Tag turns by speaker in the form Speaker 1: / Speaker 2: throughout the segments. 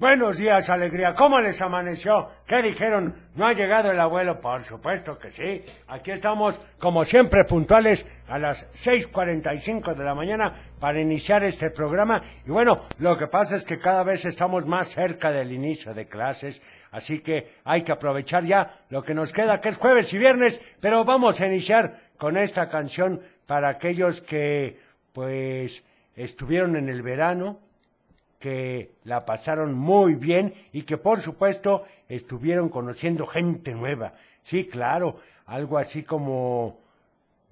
Speaker 1: Buenos días, alegría. ¿Cómo les amaneció? ¿Qué dijeron? ¿No ha llegado el abuelo? Por supuesto que sí. Aquí estamos, como siempre, puntuales a las 6.45 de la mañana para iniciar este programa. Y bueno, lo que pasa es que cada vez estamos más cerca del inicio de clases. Así que hay que aprovechar ya lo que nos queda, que es jueves y viernes. Pero vamos a iniciar con esta canción para aquellos que, pues, estuvieron en el verano que la pasaron muy bien y que por supuesto estuvieron conociendo gente nueva. Sí, claro, algo así como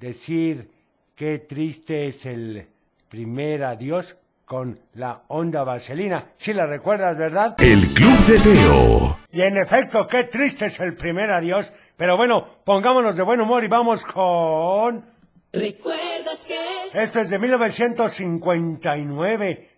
Speaker 1: decir qué triste es el primer adiós con la onda vaselina. Si la recuerdas, ¿verdad?
Speaker 2: El Club de Teo.
Speaker 1: Y en efecto, qué triste es el primer adiós. Pero bueno, pongámonos de buen humor y vamos con...
Speaker 3: ¿Recuerdas que?
Speaker 1: Esto es de 1959.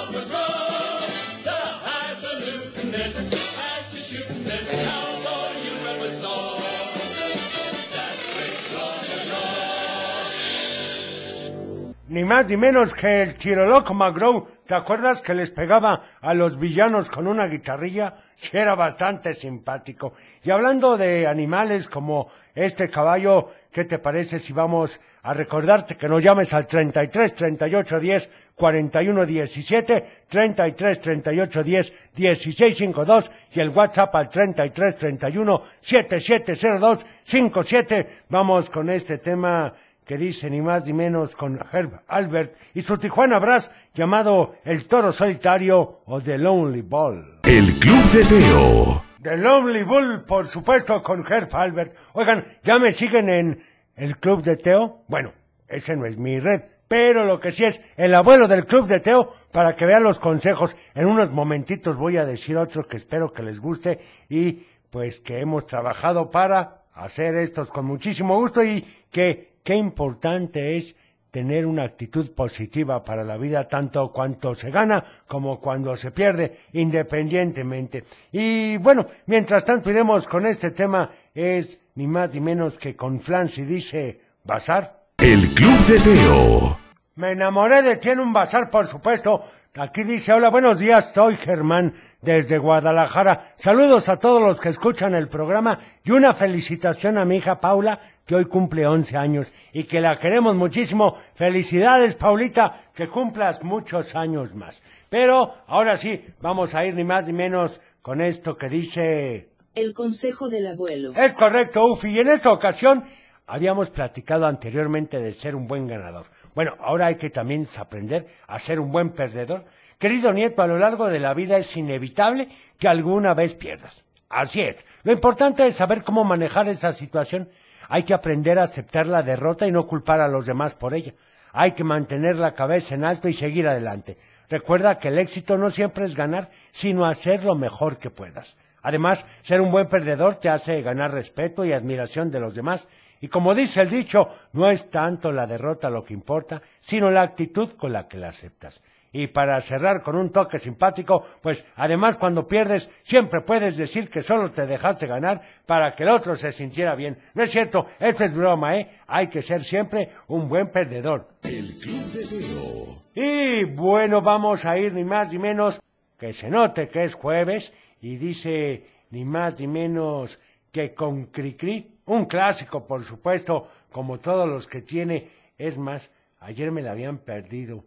Speaker 1: Ni más ni menos que el tiroloco McGraw. ¿Te acuerdas que les pegaba a los villanos con una guitarrilla? Sí, era bastante simpático. Y hablando de animales como este caballo, ¿qué te parece si vamos a recordarte que nos llames al 33 38 10 41 17, 33 38 10 16 52 y el WhatsApp al 33 31 7702 57? Vamos con este tema que dice ni más ni menos con Herb Albert y su Tijuana Brass llamado El Toro Solitario o The Lonely Ball.
Speaker 2: El Club de Teo.
Speaker 1: The Lonely Bull, por supuesto, con Herb Albert. Oigan, ¿ya me siguen en el Club de Teo? Bueno, ese no es mi red, pero lo que sí es el abuelo del Club de Teo para que vean los consejos. En unos momentitos voy a decir otro que espero que les guste y pues que hemos trabajado para hacer estos con muchísimo gusto y que qué importante es tener una actitud positiva para la vida, tanto cuanto se gana como cuando se pierde, independientemente. Y bueno, mientras tanto iremos con este tema, es ni más ni menos que con Flancy dice, ¿bazar?
Speaker 2: El Club de Teo.
Speaker 1: Me enamoré de ti en un bazar, por supuesto. Aquí dice, hola, buenos días, soy Germán desde Guadalajara. Saludos a todos los que escuchan el programa y una felicitación a mi hija Paula, que hoy cumple 11 años y que la queremos muchísimo. Felicidades, Paulita, que cumplas muchos años más. Pero ahora sí, vamos a ir ni más ni menos con esto que dice...
Speaker 3: El consejo del abuelo.
Speaker 1: Es correcto, Ufi, y en esta ocasión habíamos platicado anteriormente de ser un buen ganador. Bueno, ahora hay que también aprender a ser un buen perdedor. Querido nieto, a lo largo de la vida es inevitable que alguna vez pierdas. Así es. Lo importante es saber cómo manejar esa situación. Hay que aprender a aceptar la derrota y no culpar a los demás por ella. Hay que mantener la cabeza en alto y seguir adelante. Recuerda que el éxito no siempre es ganar, sino hacer lo mejor que puedas. Además, ser un buen perdedor te hace ganar respeto y admiración de los demás. Y como dice el dicho, no es tanto la derrota lo que importa, sino la actitud con la que la aceptas. Y para cerrar con un toque simpático, pues además cuando pierdes siempre puedes decir que solo te dejaste ganar para que el otro se sintiera bien. No es cierto, esto es broma, ¿eh? Hay que ser siempre un buen perdedor.
Speaker 2: El Club de Teo.
Speaker 1: Y bueno, vamos a ir ni más ni menos que se note que es jueves y dice ni más ni menos que con Cricri, un clásico por supuesto, como todos los que tiene. Es más, ayer me la habían perdido.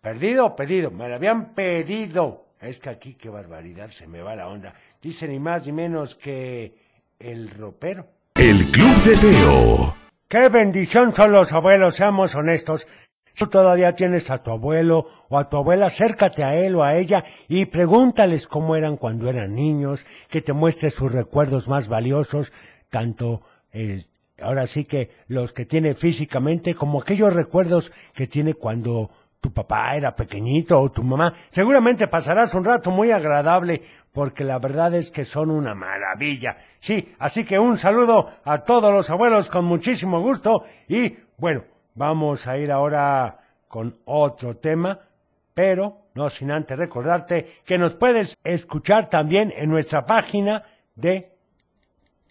Speaker 1: ¿Perdido o pedido? Me la habían pedido. Es que aquí qué barbaridad, se me va la onda. Dice ni más ni menos que el ropero.
Speaker 2: El Club de Teo.
Speaker 1: Qué bendición son los abuelos, seamos honestos. Si tú todavía tienes a tu abuelo o a tu abuela, acércate a él o a ella y pregúntales cómo eran cuando eran niños, que te muestre sus recuerdos más valiosos, tanto eh, ahora sí que los que tiene físicamente, como aquellos recuerdos que tiene cuando tu papá era pequeñito o tu mamá. Seguramente pasarás un rato muy agradable porque la verdad es que son una maravilla. Sí, así que un saludo a todos los abuelos con muchísimo gusto y bueno, vamos a ir ahora con otro tema, pero no sin antes recordarte que nos puedes escuchar también en nuestra página de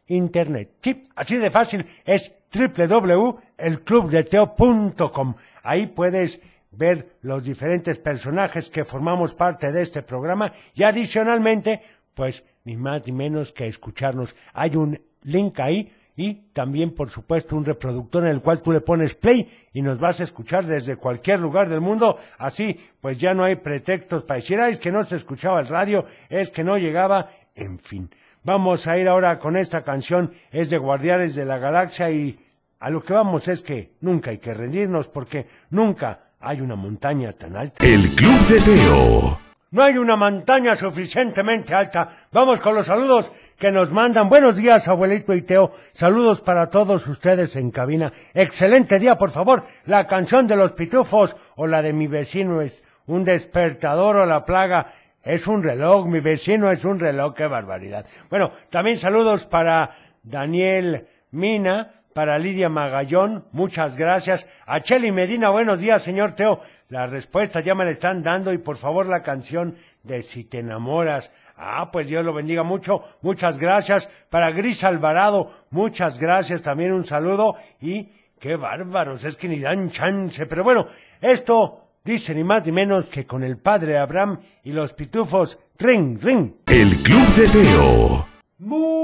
Speaker 1: internet. Sí, así de fácil es www.elclubdeteo.com. Ahí puedes ver los diferentes personajes que formamos parte de este programa y adicionalmente, pues ni más ni menos que escucharnos. Hay un link ahí y también, por supuesto, un reproductor en el cual tú le pones play y nos vas a escuchar desde cualquier lugar del mundo. Así, pues ya no hay pretextos para decir, "Ay, es que no se escuchaba el radio, es que no llegaba, en fin. Vamos a ir ahora con esta canción, es de Guardianes de la Galaxia y a lo que vamos es que nunca hay que rendirnos porque nunca hay una montaña tan alta.
Speaker 2: El Club de Teo.
Speaker 1: No hay una montaña suficientemente alta. Vamos con los saludos que nos mandan. Buenos días, abuelito y Teo. Saludos para todos ustedes en cabina. Excelente día, por favor. La canción de los pitufos o la de mi vecino es un despertador o la plaga. Es un reloj, mi vecino es un reloj, qué barbaridad. Bueno, también saludos para Daniel Mina, para Lidia Magallón, muchas gracias. A Cheli Medina, buenos días, señor Teo. La respuesta ya me la están dando y por favor la canción de Si te enamoras. Ah, pues Dios lo bendiga mucho. Muchas gracias. Para Gris Alvarado, muchas gracias. También un saludo. Y qué bárbaros, es que ni dan chance. Pero bueno, esto dice ni más ni menos que con el padre Abraham y los pitufos. Ring, ring.
Speaker 2: El Club de Teo.
Speaker 1: Muy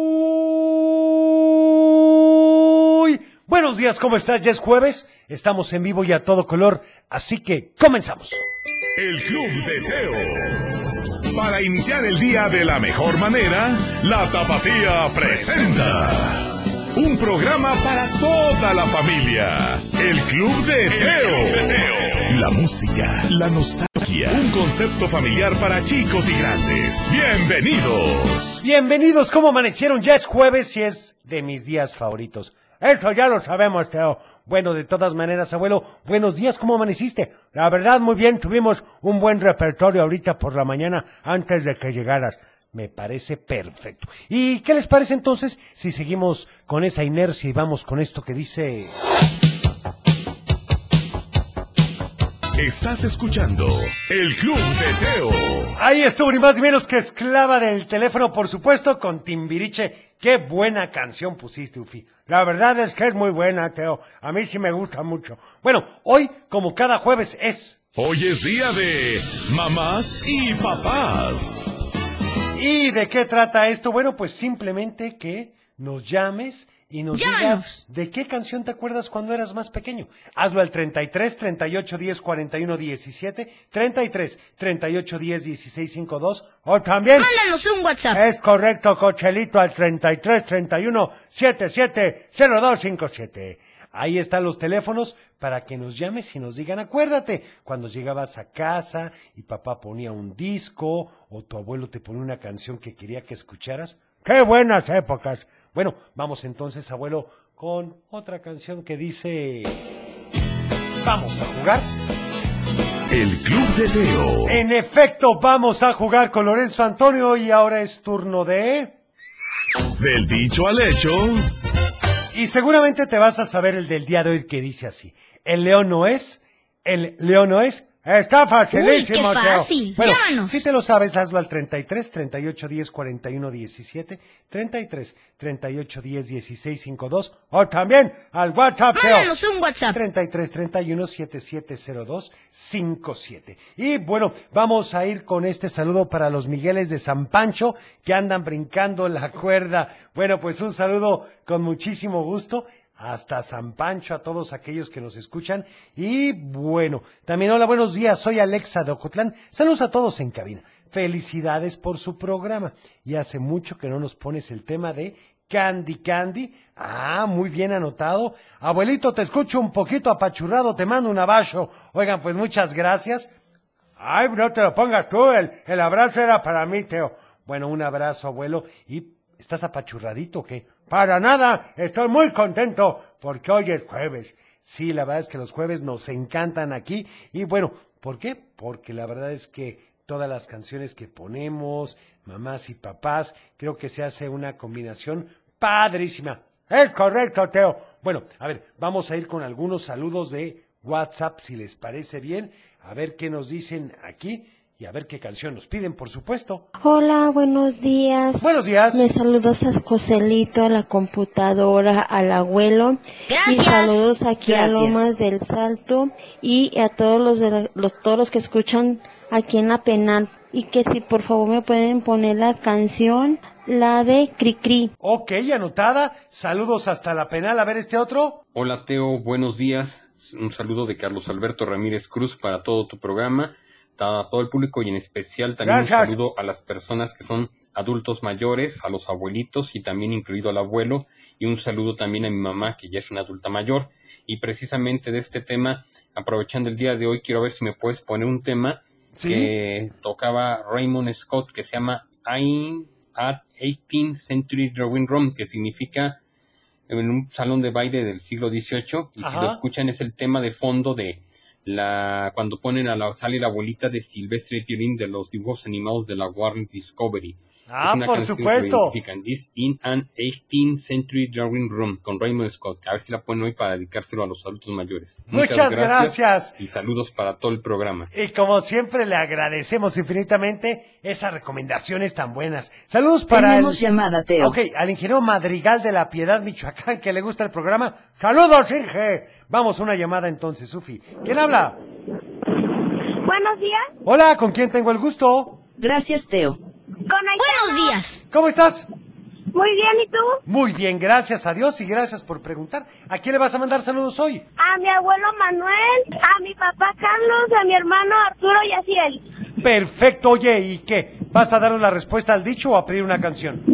Speaker 1: buenos días, ¿cómo estás? Ya es jueves, estamos en vivo y a todo color, así que comenzamos.
Speaker 2: El Club de Teo. Para iniciar el día de la mejor manera, la Tapatía presenta. Un programa para toda la familia. El Club de Teo. La música, la nostalgia. Un concepto familiar para chicos y grandes. Bienvenidos.
Speaker 1: Bienvenidos, ¿cómo amanecieron? Ya es jueves y es de mis días favoritos. Eso ya lo sabemos, Teo. Bueno, de todas maneras, abuelo, buenos días, ¿cómo amaneciste? La verdad, muy bien, tuvimos un buen repertorio ahorita por la mañana antes de que llegaras. Me parece perfecto. ¿Y qué les parece entonces si seguimos con esa inercia y vamos con esto que dice...
Speaker 2: Estás escuchando El Club de Teo.
Speaker 1: Ahí estuvo ni más ni menos que esclava del teléfono, por supuesto, con Timbiriche. Qué buena canción pusiste, Ufi. La verdad es que es muy buena, Teo. A mí sí me gusta mucho. Bueno, hoy, como cada jueves, es...
Speaker 2: Hoy es día de mamás y papás.
Speaker 1: ¿Y de qué trata esto? Bueno, pues simplemente que nos llames y nos digas
Speaker 4: Llámanos.
Speaker 1: de qué canción te acuerdas cuando eras más pequeño. Hazlo al 33 38 10 41 17, 33 38 10 16 52 o también
Speaker 4: Mándanos un WhatsApp.
Speaker 1: es correcto, Cochelito, al 33 31 77 0257. Ahí están los teléfonos para que nos llames y nos digan, acuérdate, cuando llegabas a casa y papá ponía un disco o tu abuelo te ponía una canción que quería que escucharas. ¡Qué buenas épocas! Bueno, vamos entonces, abuelo, con otra canción que dice... Vamos a jugar.
Speaker 2: El Club de Teo.
Speaker 1: En efecto, vamos a jugar con Lorenzo Antonio y ahora es turno de...
Speaker 2: Del dicho al hecho.
Speaker 1: Y seguramente te vas a saber el del día de hoy que dice así. El león no es, el león no es. Está facilísimo,
Speaker 4: Uy, qué
Speaker 1: Teo.
Speaker 4: fácil.
Speaker 1: Bueno,
Speaker 4: Llámanos.
Speaker 1: si te lo sabes, hazlo al 33 38 10 41 17, 33 38 10 16 52 o también al WhatsApp, Teo.
Speaker 4: Mándanos un WhatsApp.
Speaker 1: 33 31 7702 57. Y bueno, vamos a ir con este saludo para los Migueles de San Pancho que andan brincando la cuerda. Bueno, pues un saludo con muchísimo gusto. Hasta San Pancho, a todos aquellos que nos escuchan. Y bueno, también hola, buenos días, soy Alexa de Ocotlán. Saludos a todos en cabina. Felicidades por su programa. Y hace mucho que no nos pones el tema de Candy Candy. Ah, muy bien anotado. Abuelito, te escucho un poquito apachurrado, te mando un abajo. Oigan, pues muchas gracias. Ay, no te lo pongas tú, el, el abrazo era para mí, Teo. Bueno, un abrazo, abuelo, y ¿Estás apachurradito o qué? Para nada, estoy muy contento porque hoy es jueves. Sí, la verdad es que los jueves nos encantan aquí. Y bueno, ¿por qué? Porque la verdad es que todas las canciones que ponemos, mamás y papás, creo que se hace una combinación padrísima. Es correcto, Teo. Bueno, a ver, vamos a ir con algunos saludos de WhatsApp, si les parece bien, a ver qué nos dicen aquí y a ver qué canción nos piden, por supuesto.
Speaker 4: Hola, buenos días.
Speaker 1: Buenos días.
Speaker 4: Me saludos a Joselito, a la computadora, al abuelo.
Speaker 5: Gracias.
Speaker 4: Y saludos aquí a. Lomas del Salto y a todos los, de la- los todos los que escuchan aquí en la penal. Y que si por favor me pueden poner la canción, la de Cricri.
Speaker 1: Ok, anotada. Saludos hasta la penal. A ver este otro.
Speaker 6: Hola Teo, buenos días. Un saludo de Carlos Alberto Ramírez Cruz para todo tu programa, a todo el público y en especial también
Speaker 1: Gracias.
Speaker 6: un saludo a las personas que son adultos mayores, a los abuelitos y también incluido al abuelo y un saludo también a mi mamá que ya es una adulta mayor. Y precisamente de este tema, aprovechando el día de hoy, quiero ver si me puedes poner un tema
Speaker 1: Sí.
Speaker 6: que tocaba Raymond Scott que se llama I'm at 18th Century Drawing Room, que significa en un salón de baile del siglo XVIII y si lo escuchan es el tema de fondo de la cuando ponen a la sale la abuelita de Sylvester Stallone de los dibujos animados de la Warner Discovery.
Speaker 1: Ah,
Speaker 6: Es una
Speaker 1: por supuesto.
Speaker 6: lo identifican. Is in an 18th Century Drawing Room con Raymond Scott. A ver si la ponen hoy para dedicárselo a los adultos mayores.
Speaker 1: Muchas gracias.
Speaker 6: y saludos para todo el programa.
Speaker 1: Y como siempre le agradecemos infinitamente esas recomendaciones tan buenas. Saludos para
Speaker 5: Tenemos
Speaker 1: el...
Speaker 5: llamada, Teo.
Speaker 1: Ok, al ingeniero Madrigal de la Piedad, Michoacán, que le gusta el programa. Saludos, Inge. Vamos, una llamada entonces, Sufi. ¿Quién habla?
Speaker 7: Buenos días.
Speaker 1: Hola, ¿con quién tengo el gusto?
Speaker 5: Gracias, Teo.
Speaker 7: Con Buenos días.
Speaker 1: ¿Cómo estás?
Speaker 7: Muy bien, ¿y tú?
Speaker 1: Muy bien, gracias a Dios y gracias por preguntar. ¿A quién le vas a mandar saludos hoy?
Speaker 7: A mi abuelo Manuel, a mi papá Carlos, a mi hermano Arturo y a Ciel.
Speaker 1: Perfecto, oye, ¿y qué? ¿Vas a darnos la respuesta al dicho o a pedir una canción?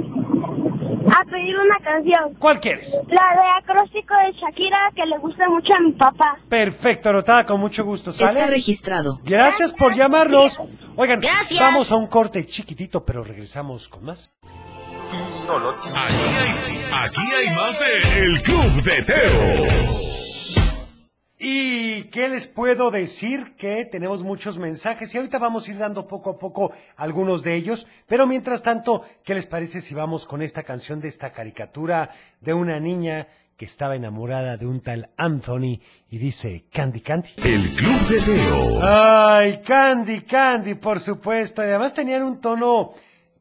Speaker 7: A pedir una canción.
Speaker 1: ¿Cuál quieres?
Speaker 7: La de acróstico de Shakira que le gusta mucho a mi papá.
Speaker 1: Perfecto, anotada con mucho gusto, ¿sale?
Speaker 5: Está registrado.
Speaker 1: Gracias por llamarnos. Oigan,
Speaker 5: Gracias.
Speaker 1: vamos a un corte chiquitito, pero regresamos con más.
Speaker 2: Aquí hay, aquí hay más de El Club de Teo.
Speaker 1: ¿Y qué les puedo decir? Que tenemos muchos mensajes y ahorita vamos a ir dando poco a poco algunos de ellos, pero mientras tanto, ¿qué les parece si vamos con esta canción de esta caricatura de una niña que estaba enamorada de un tal Anthony y dice Candy Candy?
Speaker 2: El Club de Teo.
Speaker 1: Ay, Candy, Candy, por supuesto. Y además tenían un tono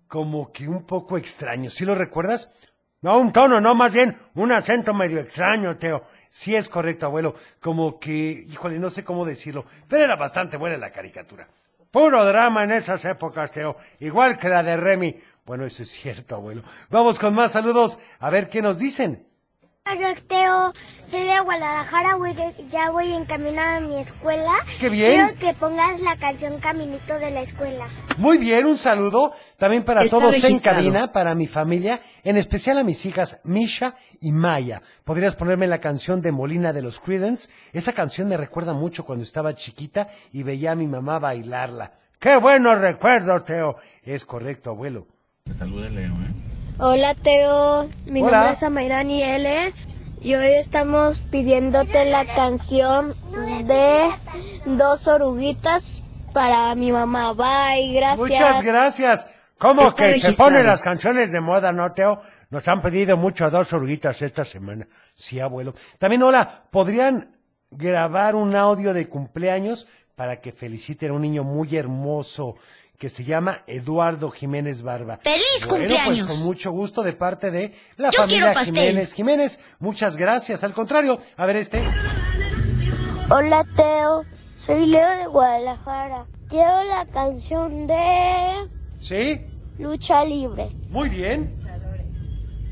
Speaker 1: como que un poco extraño. ¿Sí lo recuerdas? No, un tono, no, más bien un acento medio extraño, Teo. Sí es correcto, abuelo. Como que, híjole, no sé cómo decirlo, pero era bastante buena la caricatura. Puro drama en esas épocas, Teo. Igual que la de Remy. Bueno, eso es cierto, abuelo. Vamos con más saludos. A ver qué nos dicen.
Speaker 7: Hola, Teo. Soy de Guadalajara, voy de- ya voy encaminada a mi escuela.
Speaker 1: ¡Qué bien!
Speaker 7: Quiero que pongas la canción Caminito de la escuela.
Speaker 1: Muy bien, un saludo también para
Speaker 5: Está
Speaker 1: todos en
Speaker 5: registrado.
Speaker 1: cabina, para mi familia, en especial a mis hijas Misha y Maya. ¿Podrías ponerme la canción de Molina de los Creedence? Esa canción me recuerda mucho cuando estaba chiquita y veía a mi mamá bailarla. ¡Qué buenos recuerdos, Teo! Es correcto, abuelo.
Speaker 7: Hola, Teo. Mi
Speaker 1: Hola.
Speaker 7: nombre es Amairán y él es. Y hoy estamos pidiéndote la canción de Dos Oruguitas para mi mamá. Bye, gracias.
Speaker 1: Muchas gracias. ¿Cómo
Speaker 5: Está
Speaker 1: que se ponen las canciones de moda, no, Teo? Nos han pedido mucho a dos oruguitas esta semana. Sí, abuelo. También, hola, ¿podrían grabar un audio de cumpleaños para que feliciten a un niño muy hermoso que se llama Eduardo Jiménez Barba?
Speaker 5: ¡Feliz
Speaker 1: Bueno,
Speaker 5: cumpleaños!
Speaker 1: Pues con mucho gusto de parte de la
Speaker 5: Yo
Speaker 1: familia. Jiménez. Jiménez, muchas gracias. Al contrario, a ver este.
Speaker 7: Hola, Teo. Soy Leo de Guadalajara. Quiero la canción de
Speaker 1: ¿Sí?
Speaker 7: Lucha Libre.
Speaker 1: Muy bien.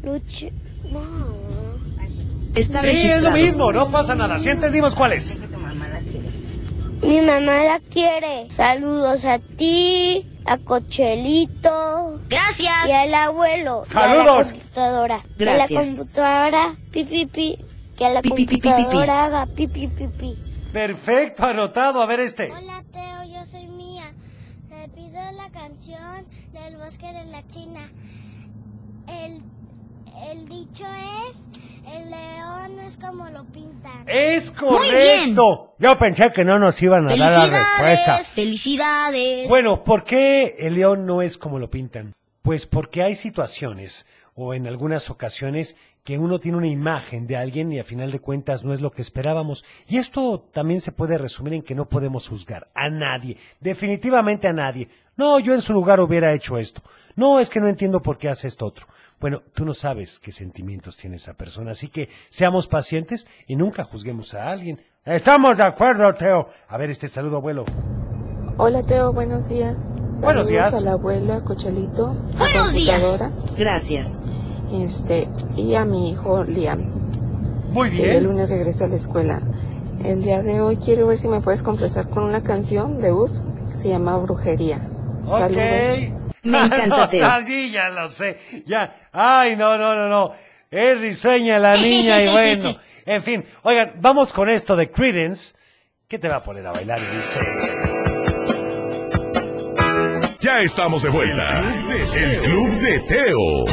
Speaker 7: Lucha. No.
Speaker 5: Está
Speaker 1: Sí, es
Speaker 5: registrado.
Speaker 1: lo mismo, no pasa nada. Sí entendimos cuál es.
Speaker 7: Mi mamá la quiere. Saludos a ti, a Cochelito
Speaker 5: Gracias.
Speaker 7: y al abuelo. y a
Speaker 1: Saludos.
Speaker 7: la computadora.
Speaker 5: Gracias.
Speaker 7: Que la computadora, pi, pi, pi. Que la
Speaker 5: Pi, pi, pi, pi, pi, pi.
Speaker 7: computadora haga pi, pi, pi, pi.
Speaker 1: Perfecto, anotado. A ver este.
Speaker 7: Hola, Teo, yo soy Mía. Te pido la canción del bosque de la China. El, el dicho es, el león no es como lo pintan.
Speaker 1: Es correcto. Yo pensé que no nos iban a dar la respuesta.
Speaker 5: Felicidades.
Speaker 1: Bueno, ¿por qué el león no es como lo pintan? Pues porque hay situaciones o en algunas ocasiones que uno tiene una imagen de alguien y a final de cuentas no es lo que esperábamos. Y esto también se puede resumir en que no podemos juzgar a nadie, definitivamente a nadie. No, yo en su lugar hubiera hecho esto. No, es que no entiendo por qué hace esto otro. Bueno, tú no sabes qué sentimientos tiene esa persona, así que seamos pacientes y nunca juzguemos a alguien. Estamos de acuerdo, Teo. A ver este saludo, abuelo.
Speaker 8: Hola Teo, buenos días. Saludos
Speaker 1: Buenos días.
Speaker 8: a la abuela, a Cochelito, a
Speaker 5: Buenos días. Gracias.
Speaker 8: este, y a mi hijo Liam,
Speaker 1: Muy
Speaker 8: que el
Speaker 1: bien.
Speaker 8: lunes regresa a la escuela. El día de hoy quiero ver si me puedes complacer con una canción de UF que se llama Brujería. Saludos.
Speaker 5: Me encanta, Teo.
Speaker 1: Ah, sí, ya lo sé. Ya. Ay, no, no, no, no. Es risueña la niña y bueno. En fin, oigan, vamos con esto de Credence. ¿Qué te va a poner a bailar? Y dice...
Speaker 2: Ya estamos de vuelta. El Club de Teo.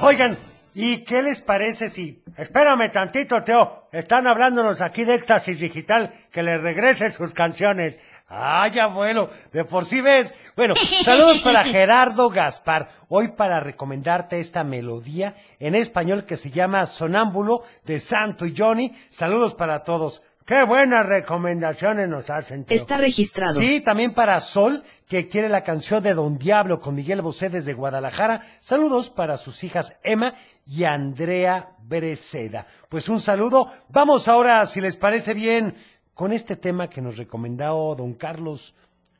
Speaker 1: Oigan, ¿y qué les parece si... Espérame tantito, Teo. Están hablándonos aquí de Éxtasis Digital, que les regrese sus canciones. Ay, abuelo, de por sí ves. Bueno, saludos para Gerardo Gaspar. Hoy para recomendarte esta melodía en español que se llama Sonámbulo de Santo y Johnny. Saludos para todos. Qué buenas recomendaciones nos hacen. Teo.
Speaker 5: Está registrado.
Speaker 1: Sí, también para Sol, que quiere la canción de Don Diablo con Miguel Bosé desde Guadalajara. Saludos para sus hijas Emma y Andrea Breceda. Pues un saludo. Vamos ahora, si les parece bien, con este tema que nos recomendó Don Carlos.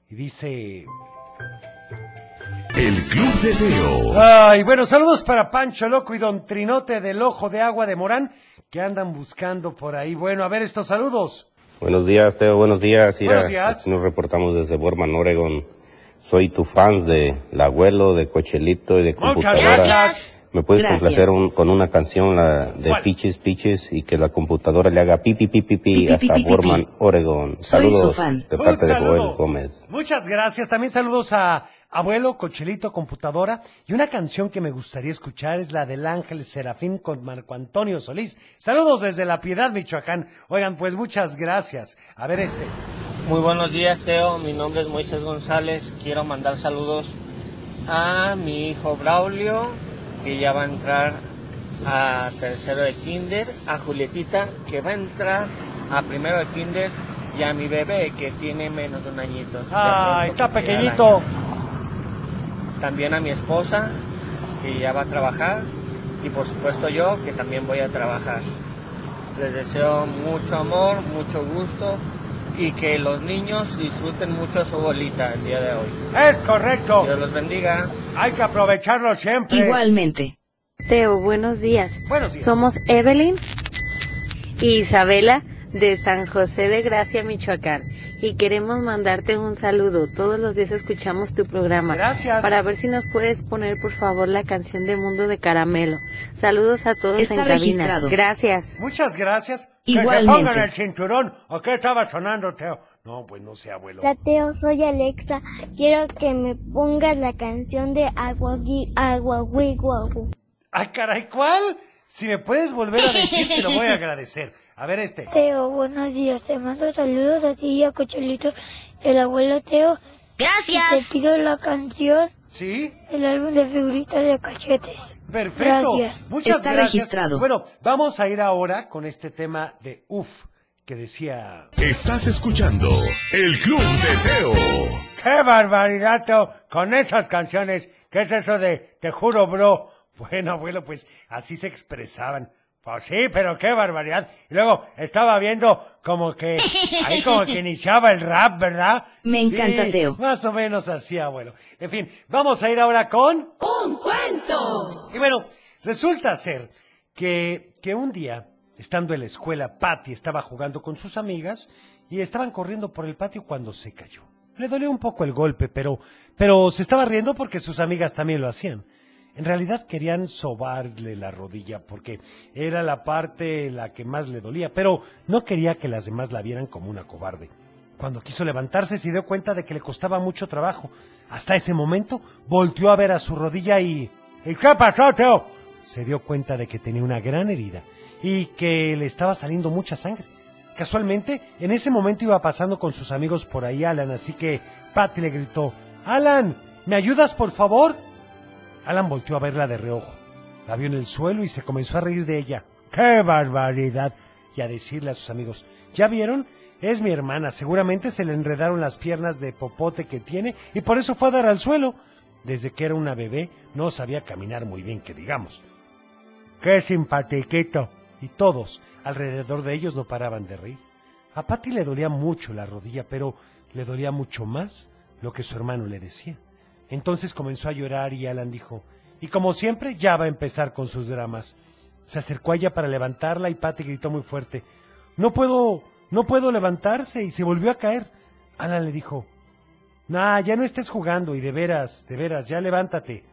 Speaker 1: Y dice...
Speaker 2: El Club de Teo.
Speaker 1: Ay, bueno, saludos para Pancho Loco y Don Trinote del Ojo de Agua de Morán, que andan buscando por ahí. Bueno, a ver estos saludos.
Speaker 9: Buenos días, Teo. Buenos días. Ira.
Speaker 1: Buenos días.
Speaker 9: Aquí nos reportamos desde Borman, Oregon. Soy tu fans de El Abuelo, de Cochelito y de
Speaker 1: Muchas
Speaker 9: Computadora.
Speaker 1: gracias.
Speaker 9: ¿Me puedes
Speaker 5: Gracias.
Speaker 9: complacer un- con una canción la de
Speaker 1: ¿Cuál?
Speaker 9: Piches Piches y que la computadora le haga pipi pipi
Speaker 5: Pi,
Speaker 9: pi
Speaker 5: pi,
Speaker 9: hasta
Speaker 5: pi, pi,
Speaker 9: Borman,
Speaker 5: pi.
Speaker 9: Oregon?
Speaker 5: Soy su
Speaker 9: Saludos
Speaker 5: fan.
Speaker 9: de
Speaker 1: Un
Speaker 9: parte de. Joel Gómez.
Speaker 1: Muchas gracias. También saludos a Abuelo, Cochelito, Computadora. Y una canción que me gustaría escuchar es la del Ángel Serafín con Marco Antonio Solís. Saludos desde La Piedad, Michoacán. Oigan, pues muchas gracias. A ver este.
Speaker 10: Muy buenos días, Teo. Mi nombre es Moisés González. Quiero mandar saludos a mi hijo Braulio, que ya va a entrar a tercero de kinder, a Julietita, que va a entrar a primero de kinder, y a mi bebé, que tiene menos de un añito. Pronto
Speaker 1: está pequeñito.
Speaker 10: También a mi esposa, que ya va a trabajar, y por supuesto yo, que también voy a trabajar. Les deseo mucho amor, mucho gusto y que los niños disfruten mucho su bolita el día de hoy.
Speaker 1: Es correcto.
Speaker 10: Dios los bendiga.
Speaker 1: Hay que aprovecharlo siempre.
Speaker 5: Igualmente.
Speaker 8: Teo, buenos días.
Speaker 1: Buenos días.
Speaker 8: Somos Evelyn y Isabela de San José de Gracia, Michoacán. Y queremos mandarte un saludo. Todos los días escuchamos tu programa.
Speaker 1: Gracias.
Speaker 8: Para ver si nos puedes poner, por favor, la canción de Mundo de Caramelo. Saludos a todos
Speaker 5: Está
Speaker 8: en cabina.
Speaker 5: registrado.
Speaker 8: Gracias.
Speaker 1: Muchas gracias. Que
Speaker 5: Igualmente.
Speaker 1: se pongan el cinturón. ¿O qué estaba sonando, Teo? No, pues no sé, abuelo.
Speaker 7: Hola Teo, soy Alexa. Quiero que me pongas la canción de Agua Agua Guau.
Speaker 1: Ay, caray, ¿cuál? Si me puedes volver a decir, te lo voy a agradecer. A ver este.
Speaker 7: Teo, buenos días. Te mando saludos a ti y a Cocholito, el abuelo Teo.
Speaker 5: Gracias.
Speaker 7: Te pido la canción
Speaker 1: ¿Sí?
Speaker 7: del álbum de figuritas de cachetes.
Speaker 1: Perfecto.
Speaker 7: Gracias.
Speaker 1: Muchas
Speaker 5: Está
Speaker 1: gracias.
Speaker 5: registrado.
Speaker 1: Bueno, vamos a ir ahora con este tema de UF, que decía...
Speaker 2: Estás escuchando El Club de Teo.
Speaker 1: ¡Qué barbaridad, Teo! Con esas canciones. ¿Qué es eso de te juro, bro? Bueno, abuelo, pues así se expresaban. Pues sí, pero qué barbaridad. Y luego estaba viendo como que ahí como que iniciaba el rap, ¿verdad?
Speaker 5: Me encanta,
Speaker 1: Sí,
Speaker 5: Teo.
Speaker 1: Más o menos así, abuelo. En fin, vamos a ir ahora con...
Speaker 3: ¡Un cuento!
Speaker 1: Y bueno, resulta ser que, que un día, estando en la escuela, Patty estaba jugando con sus amigas y estaban corriendo por el patio cuando se cayó. Le dolió un poco el golpe, pero, pero se estaba riendo porque sus amigas también lo hacían. En realidad querían sobarle la rodilla porque era la parte la que más le dolía, pero no quería que las demás la vieran como una cobarde. Cuando quiso levantarse se dio cuenta de que le costaba mucho trabajo. Hasta ese momento volteó a ver a su rodilla y ¿Y qué pasó, Teo? Se dio cuenta de que tenía una gran herida y que le estaba saliendo mucha sangre. Casualmente, en ese momento iba pasando con sus amigos por ahí Alan, así que Patty le gritó, Alan, ¿me ayudas por favor? Alan volteó a verla de reojo. La vio en el suelo y se comenzó a reír de ella. ¡Qué barbaridad! Y a decirle a sus amigos, ¿ya vieron? Es mi hermana, seguramente se le enredaron las piernas de popote que tiene y por eso fue a dar al suelo. Desde que era una bebé no sabía caminar muy bien, que digamos. ¡Qué simpatiquito! Y todos alrededor de ellos no paraban de reír. A Patty le dolía mucho la rodilla, pero le dolía mucho más lo que su hermano le decía. Entonces comenzó a llorar y Alan dijo, y como siempre ya va a empezar con sus dramas. Se acercó a ella para levantarla y Patty gritó muy fuerte, no puedo, no puedo levantarse y se volvió a caer. Alan le dijo, nah, ya no estés jugando y de veras, de veras, ya levántate.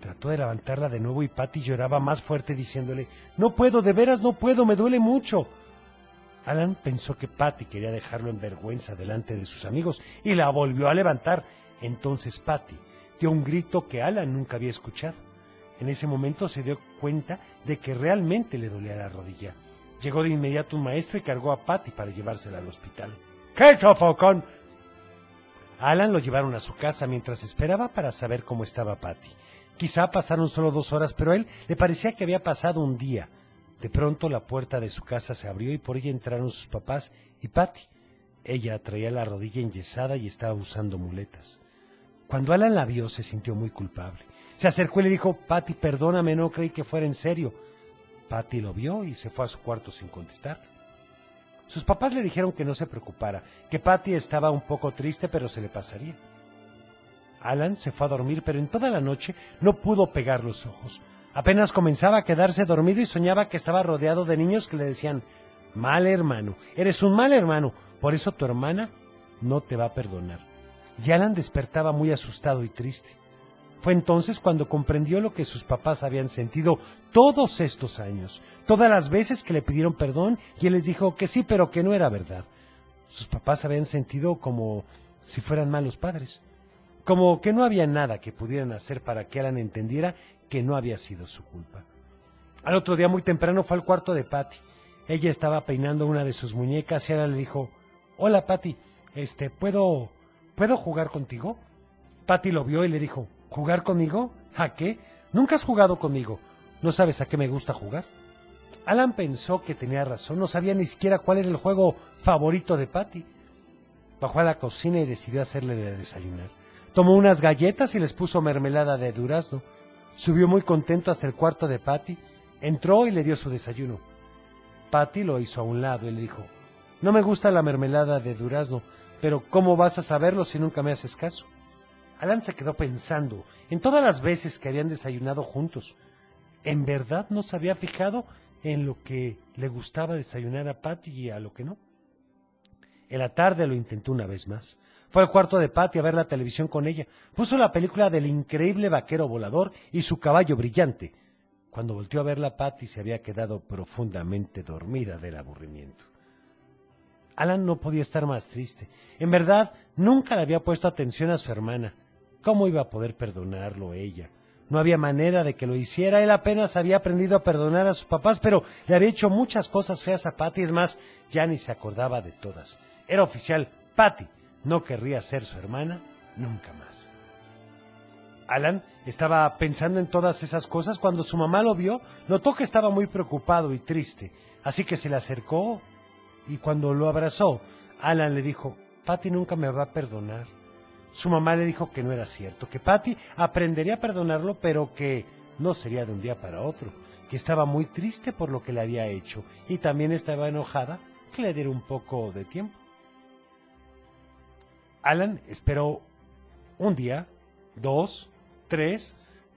Speaker 1: Trató de levantarla de nuevo y Patty lloraba más fuerte diciéndole, no puedo, de veras no puedo, me duele mucho. Alan pensó que Patty quería dejarlo en vergüenza delante de sus amigos y la volvió a levantar. Entonces Patty dio un grito que Alan nunca había escuchado. En ese momento se dio cuenta de que realmente le dolía la rodilla. Llegó de inmediato un maestro y cargó a Patty para llevársela al hospital. ¡Qué sofocón! Alan lo llevaron a su casa mientras esperaba para saber cómo estaba Patty. Quizá pasaron solo dos horas, pero a él le parecía que había pasado un día. De pronto la puerta de su casa se abrió y por ella entraron sus papás y Patty. Ella traía la rodilla enyesada y estaba usando muletas. Cuando Alan la vio se sintió muy culpable. Se acercó y le dijo, Patty, perdóname, no creí que fuera en serio. Patty lo vio y se fue a su cuarto sin contestar. Sus papás le dijeron que no se preocupara, que Patty estaba un poco triste, pero se le pasaría. Alan se fue a dormir, pero en toda la noche no pudo pegar los ojos. Apenas comenzaba a quedarse dormido y soñaba que estaba rodeado de niños que le decían, mal hermano, eres un mal hermano, por eso tu hermana no te va a perdonar. Y Alan despertaba muy asustado y triste. Fue entonces cuando comprendió lo que sus papás habían sentido todos estos años, todas las veces que le pidieron perdón y él les dijo que sí, pero que no era verdad. Sus papás habían sentido como si fueran malos padres, como que no había nada que pudieran hacer para que Alan entendiera que no había sido su culpa. Al otro día muy temprano fue al cuarto de Patty. Ella estaba peinando una de sus muñecas y Alan le dijo, Hola Patty, este, ¿puedo, ¿puedo jugar contigo? Patty lo vio y le dijo, ¿Jugar conmigo? ¿A qué? Nunca has jugado conmigo. ¿No sabes a qué me gusta jugar? Alan pensó que tenía razón, no sabía ni siquiera cuál era el juego favorito de Patty. Bajó a la cocina y decidió hacerle de desayunar. Tomó unas galletas y les puso mermelada de durazno. Subió muy contento hasta el cuarto de Patty, entró y le dio su desayuno. Patty lo hizo a un lado y le dijo, No me gusta la mermelada de durazno, pero ¿cómo vas a saberlo si nunca me haces caso? Alan se quedó pensando en todas las veces que habían desayunado juntos. ¿En verdad no se había fijado en lo que le gustaba desayunar a Patty y a lo que no? En la tarde lo intentó una vez más. Fue al cuarto de Patty a ver la televisión con ella. Puso la película del increíble vaquero volador y su caballo brillante. Cuando volteó a verla, Patty se había quedado profundamente dormida del aburrimiento. Alan no podía estar más triste. En verdad, nunca le había puesto atención a su hermana. ¿Cómo iba a poder perdonarlo ella? No había manera de que lo hiciera. Él apenas había aprendido a perdonar a sus papás, pero le había hecho muchas cosas feas a Patty. Es más, ya ni se acordaba de todas. Era oficial. Patty no querría ser su hermana nunca más. Alan estaba pensando en todas esas cosas cuando su mamá lo vio, notó que estaba muy preocupado y triste, así que se le acercó y cuando lo abrazó, Alan le dijo, Patty nunca me va a perdonar. Su mamá le dijo que no era cierto, que Patty aprendería a perdonarlo, pero que no sería de un día para otro, que estaba muy triste por lo que le había hecho y también estaba enojada que le diera un poco de tiempo. Alan esperó un día, dos, tres,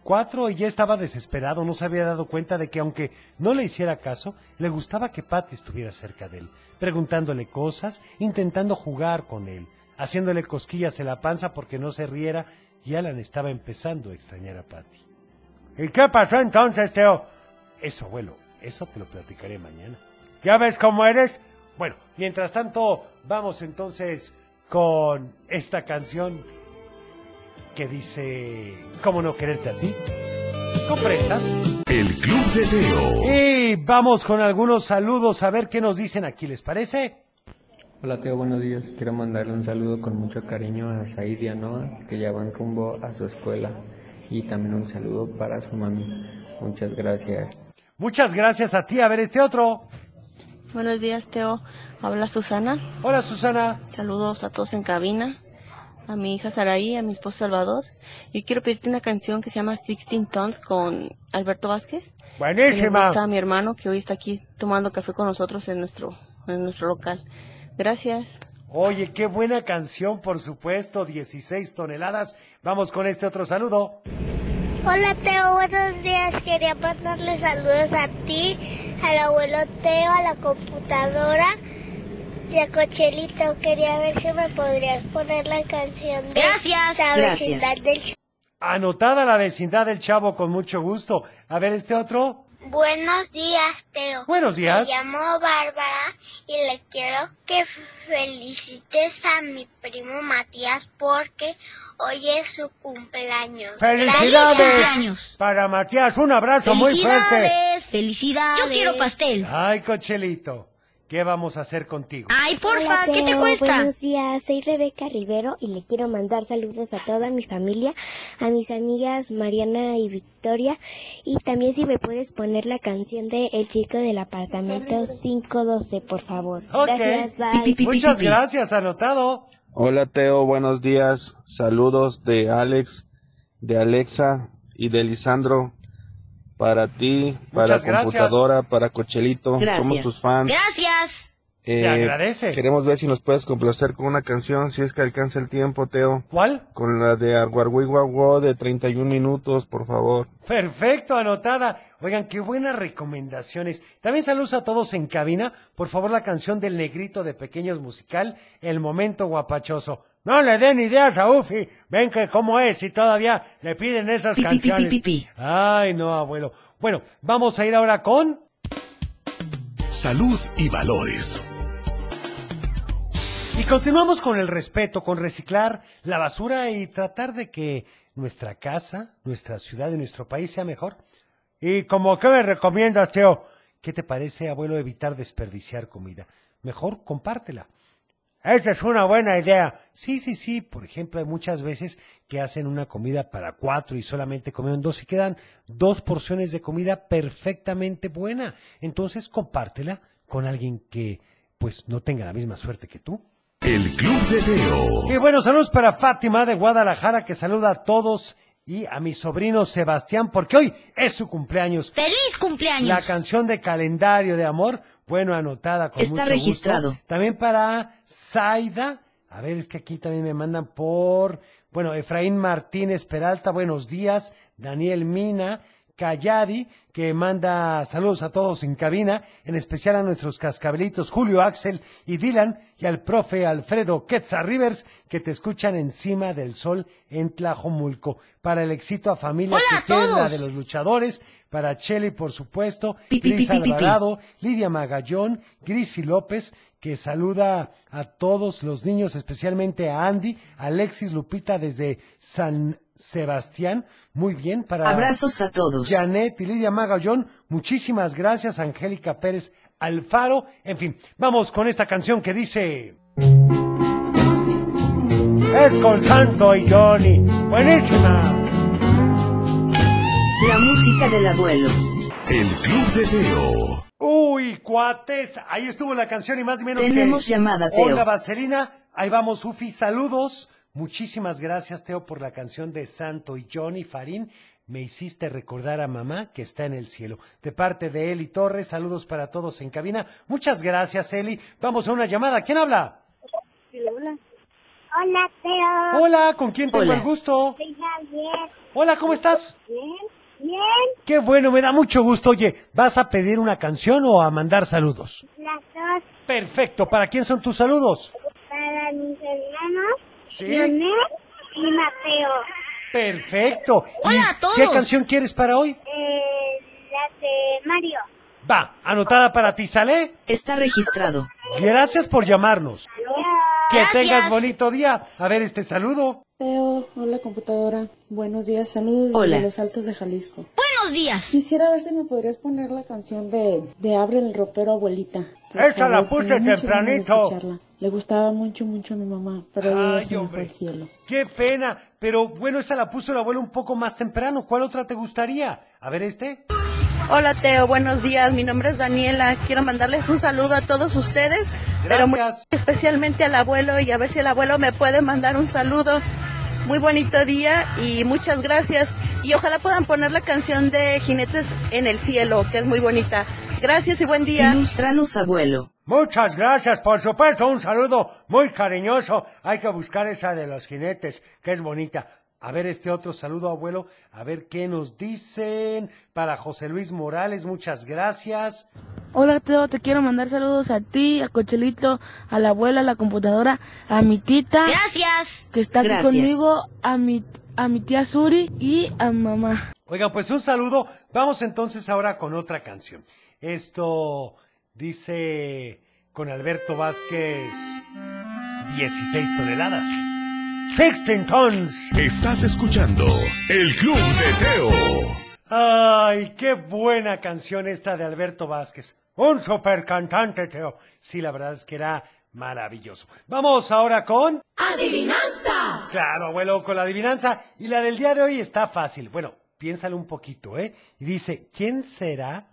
Speaker 1: cuatro ya estaba desesperado, no se había dado cuenta de que aunque no le hiciera caso, le gustaba que Patty estuviera cerca de él, preguntándole cosas, intentando jugar con él, haciéndole cosquillas en la panza porque no se riera y Alan estaba empezando a extrañar a Patty. ¿Y qué pasó entonces, Teo? Eso, abuelo, eso te lo platicaré mañana. ¿Ya ves cómo eres? Bueno, mientras tanto, vamos entonces con esta canción que dice ¿Cómo no quererte a ti? Compresas.
Speaker 2: El Club de Teo.
Speaker 1: Y vamos con algunos saludos a ver qué nos dicen aquí, ¿les parece?
Speaker 11: Hola Teo, buenos días. Quiero mandarle un saludo con mucho cariño a Said y a Noah, que ya van rumbo a su escuela. Y también un saludo para su mami. Muchas gracias.
Speaker 1: Muchas gracias a ti. A ver, este otro.
Speaker 12: Buenos días, Teo. Habla Susana.
Speaker 1: Hola, Susana.
Speaker 12: Saludos a todos en cabina. A mi hija Saraí, a mi esposo Salvador. Yo quiero pedirte una canción que se llama Sixteen Tons con Alberto Vázquez.
Speaker 1: Buenísima.
Speaker 12: A mi hermano que hoy está aquí tomando café con nosotros en nuestro, en nuestro local. Gracias.
Speaker 1: Oye, qué buena canción, por supuesto. 16 toneladas. Vamos con este otro saludo.
Speaker 7: Hola Teo, buenos días. Quería mandarle saludos a ti, al abuelo Teo, a la computadora y a Cochelito. Quería ver si me podrías poner la canción de
Speaker 5: Gracias.
Speaker 7: la
Speaker 5: Gracias.
Speaker 7: vecindad del Ch-
Speaker 1: Anotada la vecindad del chavo con mucho gusto. A ver, este otro.
Speaker 7: Buenos días, Teo.
Speaker 1: Buenos días.
Speaker 7: Me llamo Bárbara y le quiero que felicites a mi primo Matías porque hoy es su cumpleaños.
Speaker 1: ¡Felicidades! Para Matías, un abrazo muy fuerte.
Speaker 5: Felicidades, felicidades. Yo quiero pastel.
Speaker 1: Ay, Cochelito, ¿qué vamos a hacer contigo?
Speaker 5: Ay, porfa,
Speaker 13: Hola,
Speaker 5: ¿qué te cuesta?
Speaker 13: Buenos días, soy Rebeca Rivero y le quiero mandar saludos a toda mi familia, a mis amigas Mariana y Victoria y también si me puedes poner la canción de El chico del apartamento 512, por favor.
Speaker 1: Ok.
Speaker 13: Gracias, bye.
Speaker 1: Muchas gracias, anotado.
Speaker 14: Hola Teo, buenos días. Saludos de Alex, de Alexa y de Lisandro. Para ti, para
Speaker 1: Muchas gracias.
Speaker 14: computadora, para Cochelito. Somos tus fans.
Speaker 5: Gracias.
Speaker 1: Se agradece.
Speaker 14: Queremos ver si nos puedes complacer con una canción, si es que alcanza el tiempo, Teo.
Speaker 1: ¿Cuál?
Speaker 14: Con la de Arguarguiguaguó de 31 minutos, por favor.
Speaker 1: Perfecto, anotada. Oigan, qué buenas recomendaciones. También saludos a todos en cabina. Por favor, la canción del negrito de Pequeños Musical, El Momento Guapachoso. No le den ideas a Ufi. Ven que cómo es y todavía le piden esas
Speaker 5: Pi, pi, pi,
Speaker 1: canciones.
Speaker 5: pi, pi, pi.
Speaker 1: Ay, no, abuelo. Bueno, vamos a ir ahora con...
Speaker 2: Salud y valores.
Speaker 1: Y continuamos con el respeto, con reciclar la basura y tratar de que nuestra casa, nuestra ciudad y nuestro país sea mejor. Y como que me recomiendas, Teo, ¿qué te parece, abuelo, evitar desperdiciar comida? Mejor compártela. Esa es una buena idea. Sí, sí, sí. Por ejemplo, hay muchas veces que hacen una comida para cuatro y solamente comieron dos y quedan dos porciones de comida perfectamente buena. Entonces, compártela con alguien que, pues, no tenga la misma suerte que tú.
Speaker 2: El Club de Teo.
Speaker 1: Y bueno, saludos para Fátima de Guadalajara, que saluda a todos y a mi sobrino Sebastián, porque hoy es su cumpleaños.
Speaker 5: ¡Feliz cumpleaños!
Speaker 1: La canción de calendario de amor, bueno, anotada con
Speaker 5: Está
Speaker 1: mucho gusto.
Speaker 5: registrado.
Speaker 1: También para Zaida. A ver, es que aquí también me mandan por, bueno, Efraín Martínez Peralta, buenos días. Daniel Mina, Cayadi, que manda saludos a todos en cabina, en especial a nuestros cascabelitos Julio Axel y Dylan, y al profe Alfredo Quetzal Rivers, que te escuchan encima del sol en Tlajomulco. Para el éxito a familia
Speaker 5: Hola
Speaker 1: que la de los luchadores, para Cheli, por supuesto,
Speaker 5: pi.
Speaker 1: Alvarado, Lidia Magallón, Grisi López, que saluda a todos los niños, especialmente a Andy, Alexis Lupita desde San Sebastián. Muy bien, para
Speaker 15: Abrazos a todos.
Speaker 1: Janet y Lidia Magallón, muchísimas gracias, Angélica Pérez Alfaro. En fin, vamos con esta canción que dice... Es con Santo y Johnny. Buenísima.
Speaker 15: La música del abuelo.
Speaker 2: El Club de Teo.
Speaker 1: Uy, cuates, ahí estuvo la canción y más ni menos
Speaker 15: Tenemos
Speaker 1: que
Speaker 15: llamada, Teo.
Speaker 1: Olga Vaselina, ahí vamos, Ufi, saludos. Muchísimas gracias, Teo, por la canción de Santo y Johnny Farín. Me hiciste recordar a mamá que está en el cielo. De parte de Eli Torres, saludos para todos en cabina. Muchas gracias, Eli. Vamos a una llamada. ¿Quién habla?
Speaker 7: Hola. Hola, Teo.
Speaker 1: Hola, ¿con quién tengo
Speaker 15: Hola.
Speaker 1: el gusto?
Speaker 7: Soy Javier.
Speaker 1: Hola, ¿cómo estás?
Speaker 7: Bien, bien.
Speaker 1: Qué bueno, me da mucho gusto. Oye, ¿vas a pedir una canción o a mandar saludos?
Speaker 7: Las dos
Speaker 1: Perfecto, ¿para quién son tus saludos? Sí.
Speaker 7: Leonel y Mateo.
Speaker 1: Perfecto.
Speaker 5: Hola
Speaker 1: ¿Y
Speaker 5: a todos.
Speaker 1: ¿Qué canción quieres para hoy?
Speaker 7: Eh, la de Mario.
Speaker 1: Va, anotada para ti, ¿sale?
Speaker 15: Está registrado.
Speaker 1: Gracias por llamarnos.
Speaker 7: Adiós.
Speaker 1: Que
Speaker 5: Gracias.
Speaker 1: tengas bonito día. A ver este saludo.
Speaker 16: Teo, hola computadora. Buenos días, saludos
Speaker 5: Hola.
Speaker 16: desde los Altos de Jalisco.
Speaker 5: Buenos días.
Speaker 16: Quisiera ver si me podrías poner la canción de, de Abre el ropero abuelita. Por
Speaker 1: Esa la puse
Speaker 16: de
Speaker 1: tempranito.
Speaker 16: Le gustaba mucho, mucho a mi mamá, pero ella
Speaker 1: Ay,
Speaker 16: se me fue
Speaker 1: hombre.
Speaker 16: al cielo.
Speaker 1: Qué pena. Pero bueno, esa la puso el abuelo un poco más temprano. ¿Cuál otra te gustaría? A ver este.
Speaker 17: Hola Teo, buenos días. Mi nombre es Daniela. Quiero mandarles un saludo a todos ustedes, pero muy
Speaker 1: Gracias.
Speaker 17: especialmente al abuelo y a ver si el abuelo me puede mandar un saludo. Muy bonito día y muchas gracias. Y ojalá puedan poner la canción de Jinetes en el cielo, que es muy bonita. Gracias y buen día.
Speaker 15: Ilustranos, abuelo.
Speaker 1: Muchas gracias, por supuesto, un saludo muy cariñoso. Hay que buscar esa de los jinetes, que es bonita. A ver este otro saludo, abuelo, a ver qué nos dicen. Para José Luis Morales, muchas gracias.
Speaker 18: Hola Teo, te quiero mandar saludos a ti, a Cochelito, a la abuela, a la computadora, a mi tita.
Speaker 5: Gracias.
Speaker 18: Que está aquí
Speaker 15: Gracias.
Speaker 18: conmigo, a mi, a mi tía Suri y a mi mamá.
Speaker 1: Oigan, pues un saludo. Vamos entonces ahora con otra canción. Esto dice con Alberto Vázquez 16 toneladas. 16 tons.
Speaker 2: Estás escuchando El Club de Teo.
Speaker 1: Ay, qué buena canción esta de Alberto Vázquez. Un super cantante, Teo. Sí, la verdad es que era maravilloso. Vamos ahora con...
Speaker 3: Adivinanza.
Speaker 1: Claro, abuelo, con la adivinanza. Y la del día de hoy está fácil. Bueno, piénsalo un poquito, ¿eh? Y dice, ¿quién será?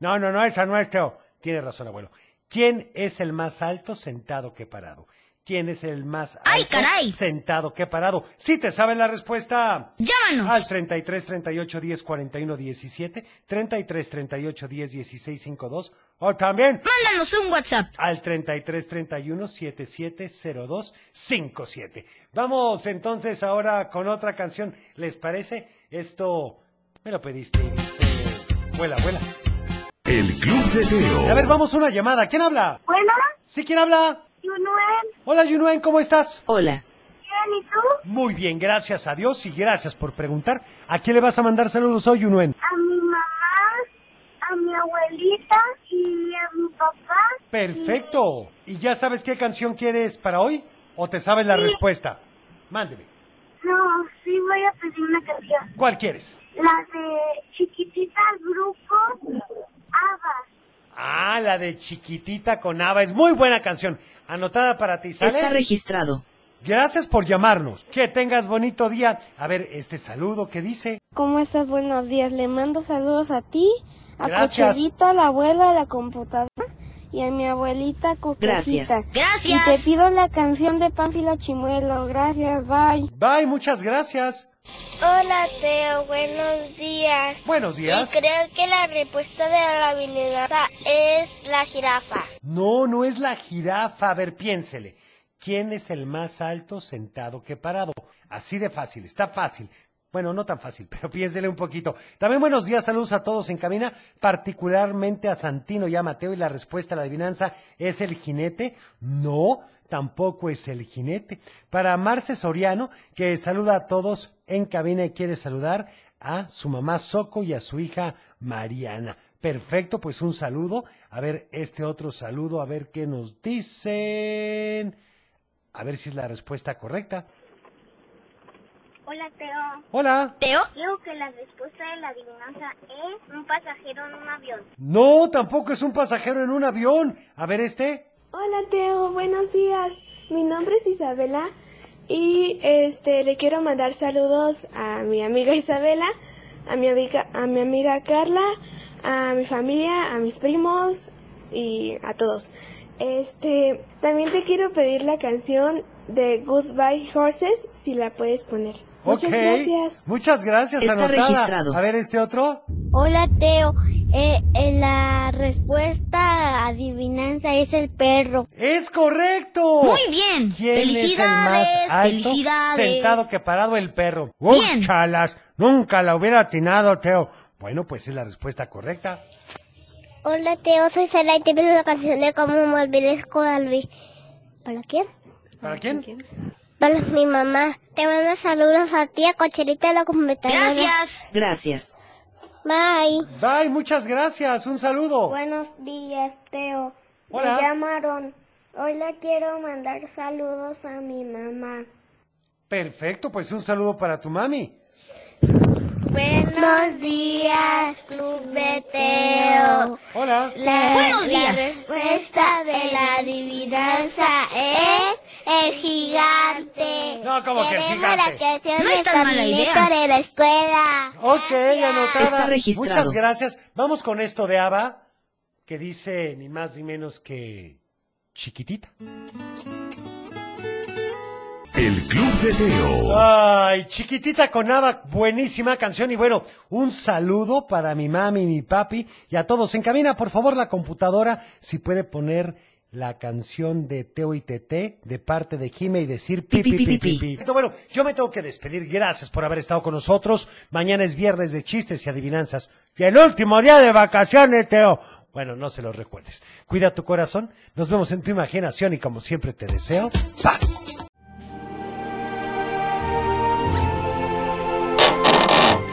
Speaker 1: No, no, no, esa no es, Teo. Tiene razón, abuelo. ¿Quién es el más alto sentado que parado? ¿Quién es el más alto
Speaker 5: ¡Ay, caray!
Speaker 1: sentado que parado? Si te sabes la respuesta,
Speaker 5: Llámanos.
Speaker 1: al 33 38 10 41 17, 33 38 10 16 52, o también
Speaker 5: Mándanos un WhatsApp.
Speaker 1: al 33 31 77 02 57. Vamos entonces ahora con otra canción. ¿Les parece? Esto me lo pediste y dice, vuela, vuela.
Speaker 2: El Club de Teo.
Speaker 1: A ver, vamos a una llamada. ¿Quién habla?
Speaker 7: Bueno,
Speaker 1: ¿Sí, quién habla?
Speaker 7: Yunuen,
Speaker 1: Hola, Yunuen, ¿cómo estás?
Speaker 15: Hola.
Speaker 7: bien, ¿y tú?
Speaker 1: Muy bien, gracias a Dios y gracias por preguntar. ¿A quién le vas a mandar saludos hoy, Yunuen?
Speaker 7: A mi mamá, a mi abuelita y a mi papá.
Speaker 1: Perfecto. ¿Y ya sabes qué canción quieres para hoy? ¿O te sabes la respuesta? Mándeme.
Speaker 7: No, sí voy a pedir una canción.
Speaker 1: ¿Cuál quieres?
Speaker 7: La de Chiquitita Grupo Abas.
Speaker 1: Ah, la de Chiquitita con Ava. Es muy buena canción. Anotada para ti, ¿sale?
Speaker 15: Está registrado.
Speaker 1: Gracias por llamarnos. Que tengas bonito día. A ver, este saludo, ¿qué dice?
Speaker 13: ¿Cómo estás? Buenos días. Le mando saludos a ti, a
Speaker 1: Gracias.
Speaker 13: A la abuela, a la computadora y a mi abuelita Coquecita.
Speaker 15: Gracias.
Speaker 5: Gracias.
Speaker 13: Y te pido la canción de Pánfilo Chimuelo. Gracias, bye.
Speaker 1: Bye, muchas gracias.
Speaker 7: Hola, Teo, buenos días.
Speaker 1: Buenos días.
Speaker 7: Y creo que la respuesta de la adivinanza es la jirafa.
Speaker 1: No, no es la jirafa. A ver, piénsele. ¿Quién es el más alto sentado que parado? Así de fácil, está fácil. Bueno, no tan fácil, pero piénsele un poquito. También buenos días, saludos a todos en cabina, particularmente a Santino y a Mateo. Y la respuesta a la adivinanza es el jinete. No, tampoco es el jinete. Para Marce Soriano, que saluda a todos en cabina y quiere saludar a su mamá Soco y a su hija Mariana. Perfecto, pues un saludo. A ver, este otro saludo, a ver qué nos dicen. A ver si es la respuesta correcta.
Speaker 7: Hola, Teo.
Speaker 1: Hola.
Speaker 5: ¿Teo?
Speaker 7: Creo que la respuesta de la adivinanza es un pasajero en un avión.
Speaker 1: No, tampoco es un pasajero en un avión. A ver este.
Speaker 13: Hola Teo, buenos días. Mi nombre es Isabela y este le quiero mandar saludos a mi amiga Isabela, a mi amiga, a mi amiga Carla, a mi familia, a mis primos y a todos. Este, también te quiero pedir la canción de Goodbye Horses si la puedes poner. Muchas gracias.
Speaker 1: Muchas gracias,
Speaker 15: Está
Speaker 1: anotada.
Speaker 15: registrado.
Speaker 1: A ver este otro.
Speaker 7: Hola, Teo. Eh, eh, la respuesta a adivinanza es el perro.
Speaker 1: Es correcto.
Speaker 5: Muy bien.
Speaker 1: ¿Quién es el más
Speaker 5: Felicidades,
Speaker 1: alto
Speaker 5: felicidades.
Speaker 1: sentado que parado el perro?
Speaker 5: Bien.
Speaker 1: Uy, chalas, nunca la hubiera atinado, Teo. Bueno, pues es la respuesta correcta.
Speaker 7: Hola, Teo. Soy Sara y te pido la canción de cómo mover el ¿Para quién?
Speaker 1: ¿Para quién?
Speaker 7: Para mi mamá. Te mando saludos a ti, a Cocherita de la computadora.
Speaker 5: Gracias.
Speaker 15: Gracias.
Speaker 7: Bye.
Speaker 1: Bye, muchas gracias. Un saludo.
Speaker 7: Buenos días, Teo.
Speaker 1: Hola.
Speaker 7: Me llamaron. Hoy le quiero mandar saludos a mi mamá.
Speaker 1: Perfecto, pues un saludo para tu mami.
Speaker 7: Buenos días, Club de Teo.
Speaker 1: Hola.
Speaker 7: La,
Speaker 5: Buenos
Speaker 7: la
Speaker 5: días.
Speaker 7: respuesta de la adivinanza es el gigante.
Speaker 1: No, ¿cómo que el gigante?
Speaker 7: la
Speaker 5: No es tan mala idea.
Speaker 7: De la escuela.
Speaker 1: Ok, anotada.
Speaker 15: Está registrado.
Speaker 1: Muchas gracias. Vamos con esto de Ava, que dice ni más ni menos que chiquitita.
Speaker 2: El Club de Teo.
Speaker 1: Ay, chiquitita con Ava, buenísima canción. Y bueno, un saludo para mi mami, mi papi y a todos. En cabina, por favor, la computadora, si puede poner la canción de Teo y Tete de parte de Jime y decir pi, pi, pi, pi. Bueno, yo me tengo que despedir. Gracias por haber estado con nosotros. Mañana es viernes de chistes y adivinanzas. Y el último día de vacaciones, Teo. Bueno, no se lo recuerdes. Cuida tu corazón. Nos vemos en tu imaginación y como siempre te deseo paz.